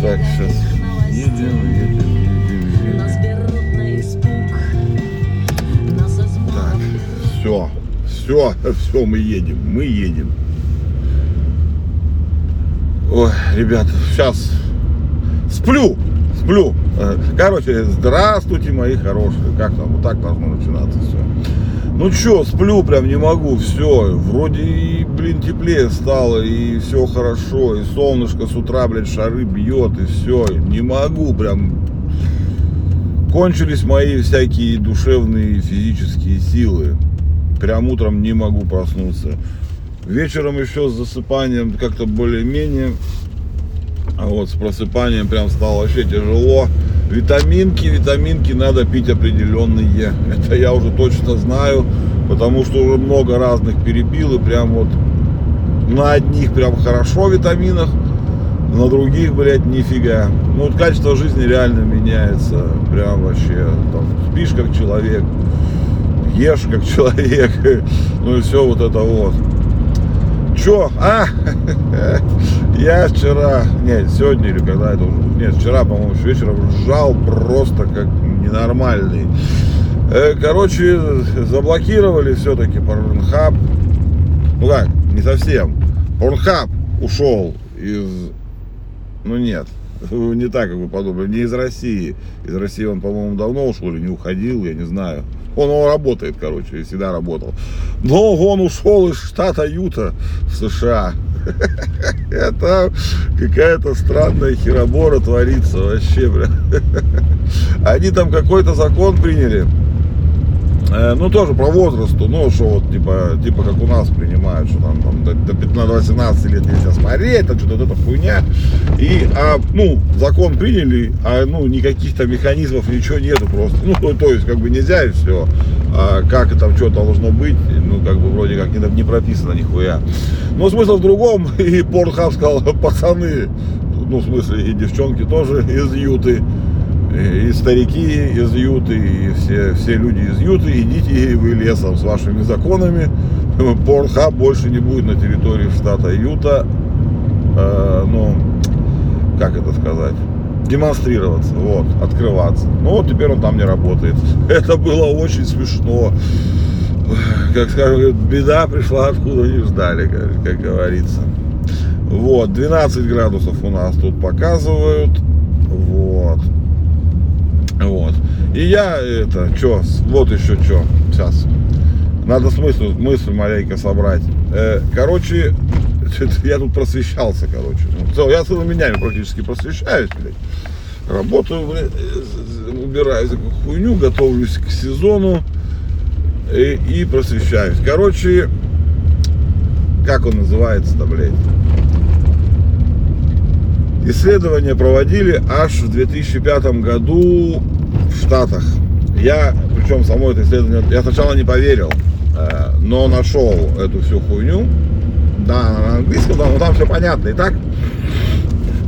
Так, сейчас новостей. едем, едем, едем, Нас едем. берут на испуг, нас Так, все, все, все, мы едем, мы едем. Ой, ребята, сейчас сплю, сплю. Э, Короче, здравствуйте, мои хорошие. Как там, вот так должно начинаться все. Ну чё, сплю прям не могу, все. Вроде и, блин, теплее стало, и все хорошо, и солнышко с утра, блядь, шары бьет, и все. Не могу прям кончились мои всякие душевные физические силы. Прям утром не могу проснуться. Вечером еще с засыпанием как-то более-менее. А вот с просыпанием прям стало вообще тяжело. Витаминки, витаминки надо пить определенные. Это я уже точно знаю, потому что уже много разных перепил и прям вот на одних прям хорошо витаминах, на других, блядь, нифига. Ну вот качество жизни реально меняется. Прям вообще. Там, спишь как человек, ешь как человек. Ну и все вот это вот. Чё? А? Я вчера, нет, сегодня или когда это уже, нет, вчера, по-моему, вечером ржал просто как ненормальный. Э, Короче, заблокировали все-таки Pornhub. Ну как, не совсем. Pornhub ушел из... Ну нет, не так, как вы подумали, не из России. Из России он, по-моему, давно ушел или не уходил, я не знаю. Он, он работает, короче, и всегда работал. Но он ушел из штата Юта в США. Это какая-то странная херобора творится вообще, бля. Они там какой-то закон приняли. Э, Ну, тоже по возрасту, ну, что вот, типа, типа как у нас принимают, что там, там до, до 15-18 лет нельзя смотреть, там что-то вот эта хуйня. И, а, ну, закон приняли, а, ну, никаких там механизмов, ничего нету просто. Ну, то, то есть, как бы нельзя и все. А как там что должно быть, ну, как бы вроде как не, не прописано нихуя. Но смысл в другом, и Порнхаб сказал, пацаны, ну, в смысле, и девчонки тоже из Юты, и и старики из Юты, и все, все люди из Юты, идите вы лесом с вашими законами. Порнхаб больше не будет на территории штата Юта, э, ну, как это сказать, демонстрироваться, вот, открываться. Ну вот теперь он там не работает. Это было очень смешно. Как скажем, беда пришла откуда не ждали, как, как говорится. Вот, 12 градусов у нас тут показывают. Вот. Вот. И я это, что, вот еще что, сейчас. Надо смысл, мысль маленько собрать. Э, короче, я тут просвещался, короче. Ну, цел- Я целыми днями практически просвещаюсь, блядь. Работаю, блядь, э, убираю всякую хуйню, готовлюсь к сезону и, и просвещаюсь. Короче, как он называется-то, блядь? Исследования проводили аж в 2005 году в Штатах. Я, причем само это исследование, я сначала не поверил, э, но нашел эту всю хуйню. Да, на английском, да, но там все понятно. И так,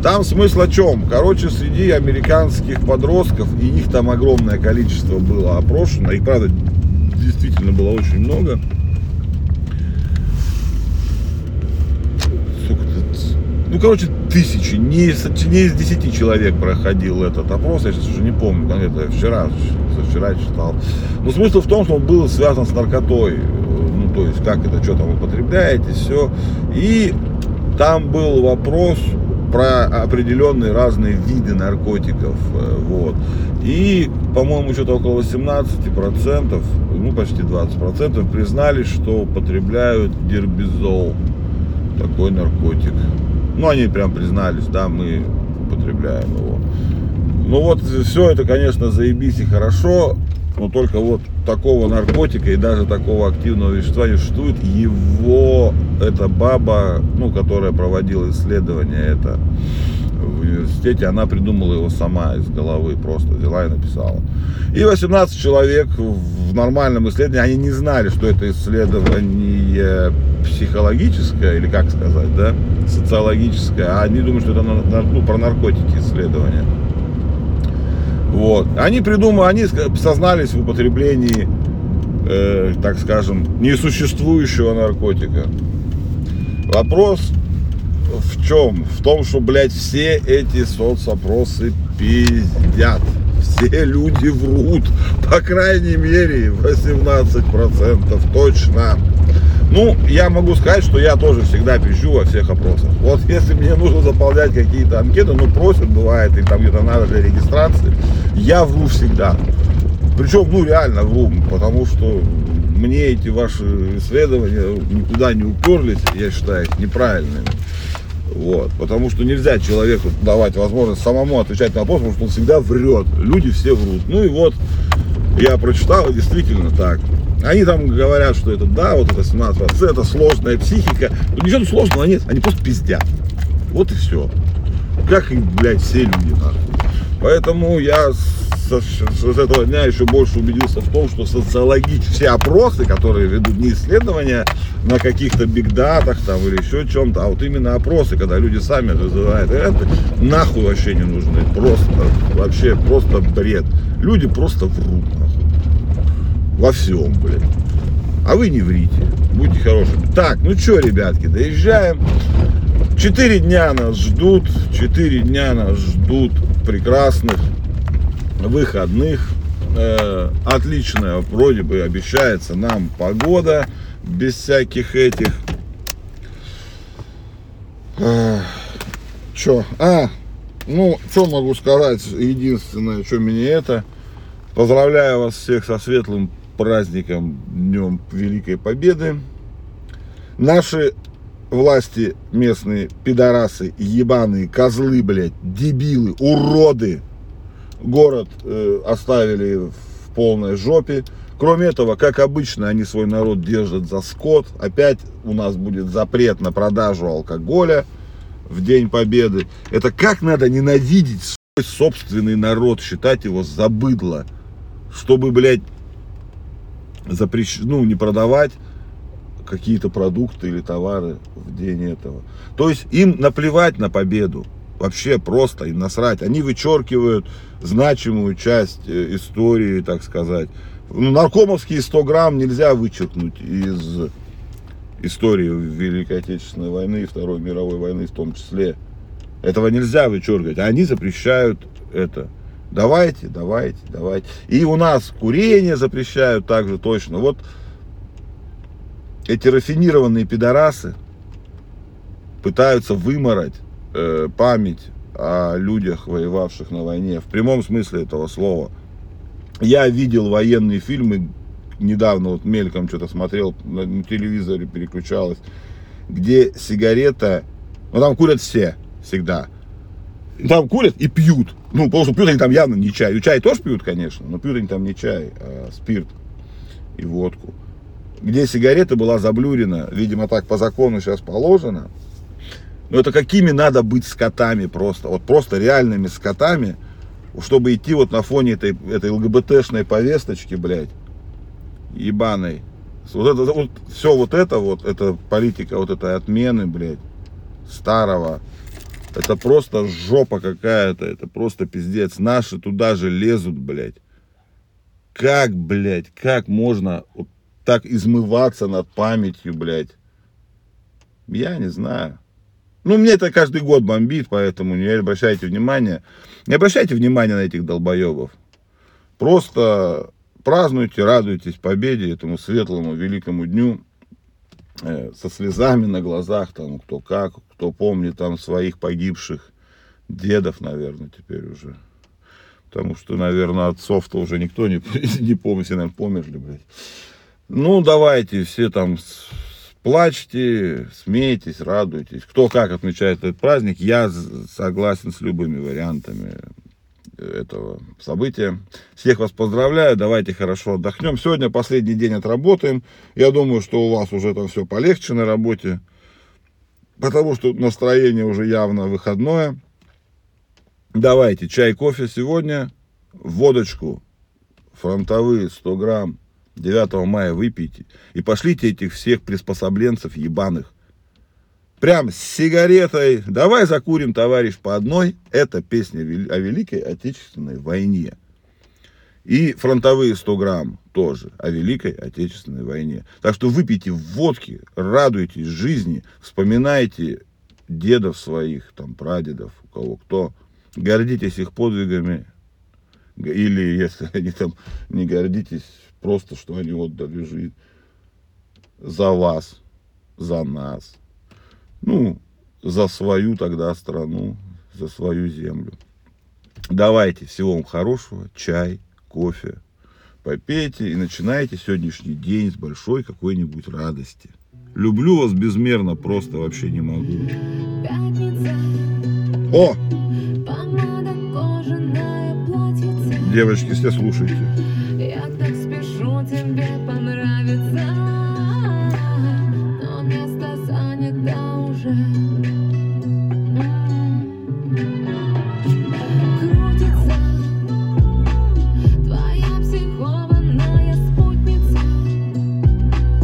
там смысл о чем? Короче, среди американских подростков, и их там огромное количество было опрошено, их, правда, действительно было очень много. Сука, тут- ну, короче, тысячи, не из, не из 10 человек проходил этот опрос, я сейчас уже не помню, конкретно вчера, вчера читал. Но смысл в том, что он был связан с наркотой, ну, то есть, как это, что там употребляете, все. И там был вопрос про определенные разные виды наркотиков, э, вот. И, по-моему, что-то около 18%, ну, почти 20% признали, что употребляют дербизол, такой наркотик. Ну, они прям признались, да, мы употребляем его. Ну вот, все это, конечно, заебись и хорошо, но только вот такого наркотика и даже такого активного вещества не существует. Его, эта баба, ну, которая проводила исследование это в университете, она придумала его сама из головы, просто взяла и написала. И 18 человек в нормальном исследовании, они не знали, что это исследование психологическое, или как сказать, да, социологическое, а они думают, что это ну, про наркотики исследование. Вот. Они придумали, они сознались в употреблении э, так скажем, несуществующего наркотика. Вопрос в чем? В том, что, блядь, все эти соцопросы пиздят. Все люди врут. По крайней мере, 18% точно. Ну, я могу сказать, что я тоже всегда пищу во всех опросах. Вот если мне нужно заполнять какие-то анкеты, ну просят, бывает, и там где-то надо для регистрации, я вру всегда. Причем, ну реально вру, потому что мне эти ваши исследования никуда не уперлись, я считаю их неправильными. Вот, потому что нельзя человеку давать возможность самому отвечать на вопрос, потому что он всегда врет. Люди все врут. Ну и вот, я прочитал, действительно так. Они там говорят, что это да, вот это 17 это сложная психика. Ну, ничего сложного нет, они просто пиздят. Вот и все. Как и, блядь, все люди, нахуй. Поэтому я с, с этого дня еще больше убедился в том, что социологические опросы, которые ведут не исследования на каких-то бигдатах там или еще чем-то, а вот именно опросы, когда люди сами называют это, нахуй вообще не нужны. Просто, вообще, просто бред. Люди просто врут, нахуй. Во всем, блядь. А вы не врите. Будьте хорошими. Так, ну что, ребятки, доезжаем. Четыре дня нас ждут. Четыре дня нас ждут прекрасных выходных. Э, отличная вроде бы обещается нам погода без всяких этих. Э, чё? А, ну, что могу сказать? Единственное, что меня это. Поздравляю вас всех со светлым праздником, Днем Великой Победы. Наши власти местные пидорасы, ебаные, козлы, блядь, дебилы, уроды, город э, оставили в полной жопе. Кроме этого, как обычно, они свой народ держат за скот. Опять у нас будет запрет на продажу алкоголя в День Победы. Это как надо ненавидеть свой собственный народ, считать его за быдло, чтобы, блядь, запрещ... ну, не продавать какие-то продукты или товары в день этого. То есть им наплевать на победу. Вообще просто им насрать. Они вычеркивают значимую часть э, истории, так сказать. Ну, наркомовские 100 грамм нельзя вычеркнуть из истории Великой Отечественной войны и Второй мировой войны в том числе. Этого нельзя вычеркивать. А они запрещают это. Давайте, давайте, давайте. И у нас курение запрещают также точно. Вот эти рафинированные пидорасы пытаются выморать э, память о людях, воевавших на войне, в прямом смысле этого слова. Я видел военные фильмы, недавно вот мельком что-то смотрел, на, на телевизоре переключалось, где сигарета, ну там курят все, всегда. Там курят и пьют. Ну, потому что пьют они там явно не чай. И чай тоже пьют, конечно, но пьют они там не чай, а спирт и водку где сигарета была заблюрена, видимо, так по закону сейчас положено. Но это какими надо быть скотами просто, вот просто реальными скотами, чтобы идти вот на фоне этой, этой ЛГБТшной повесточки, блядь, ебаной. Вот это, вот, все вот это вот, это политика вот этой отмены, блядь, старого. Это просто жопа какая-то, это просто пиздец. Наши туда же лезут, блядь. Как, блядь, как можно вот так измываться над памятью, блядь. Я не знаю. Ну, мне это каждый год бомбит, поэтому не обращайте внимания. Не обращайте внимания на этих долбоебов. Просто празднуйте, радуйтесь победе, этому светлому великому дню. Э, со слезами на глазах, там, кто как, кто помнит там своих погибших дедов, наверное, теперь уже. Потому что, наверное, отцов-то уже никто не, не помнит, все, наверное, померли, блядь. Ну, давайте все там плачьте, смейтесь, радуйтесь. Кто как отмечает этот праздник, я согласен с любыми вариантами этого события. Всех вас поздравляю, давайте хорошо отдохнем. Сегодня последний день отработаем. Я думаю, что у вас уже там все полегче на работе, потому что настроение уже явно выходное. Давайте чай, кофе сегодня, водочку, фронтовые 100 грамм, 9 мая выпейте и пошлите этих всех приспособленцев ебаных. Прям с сигаретой. Давай закурим, товарищ, по одной. Это песня о Великой Отечественной войне. И фронтовые 100 грамм тоже о Великой Отечественной войне. Так что выпейте водки, радуйтесь жизни, вспоминайте дедов своих, там, прадедов, у кого кто. Гордитесь их подвигами. Или, если они там не гордитесь, просто, что они отдали жизнь за вас, за нас. Ну, за свою тогда страну, за свою землю. Давайте, всего вам хорошего, чай, кофе, попейте и начинайте сегодняшний день с большой какой-нибудь радости. Люблю вас безмерно, просто вообще не могу. О, девочки, все слушайте. and red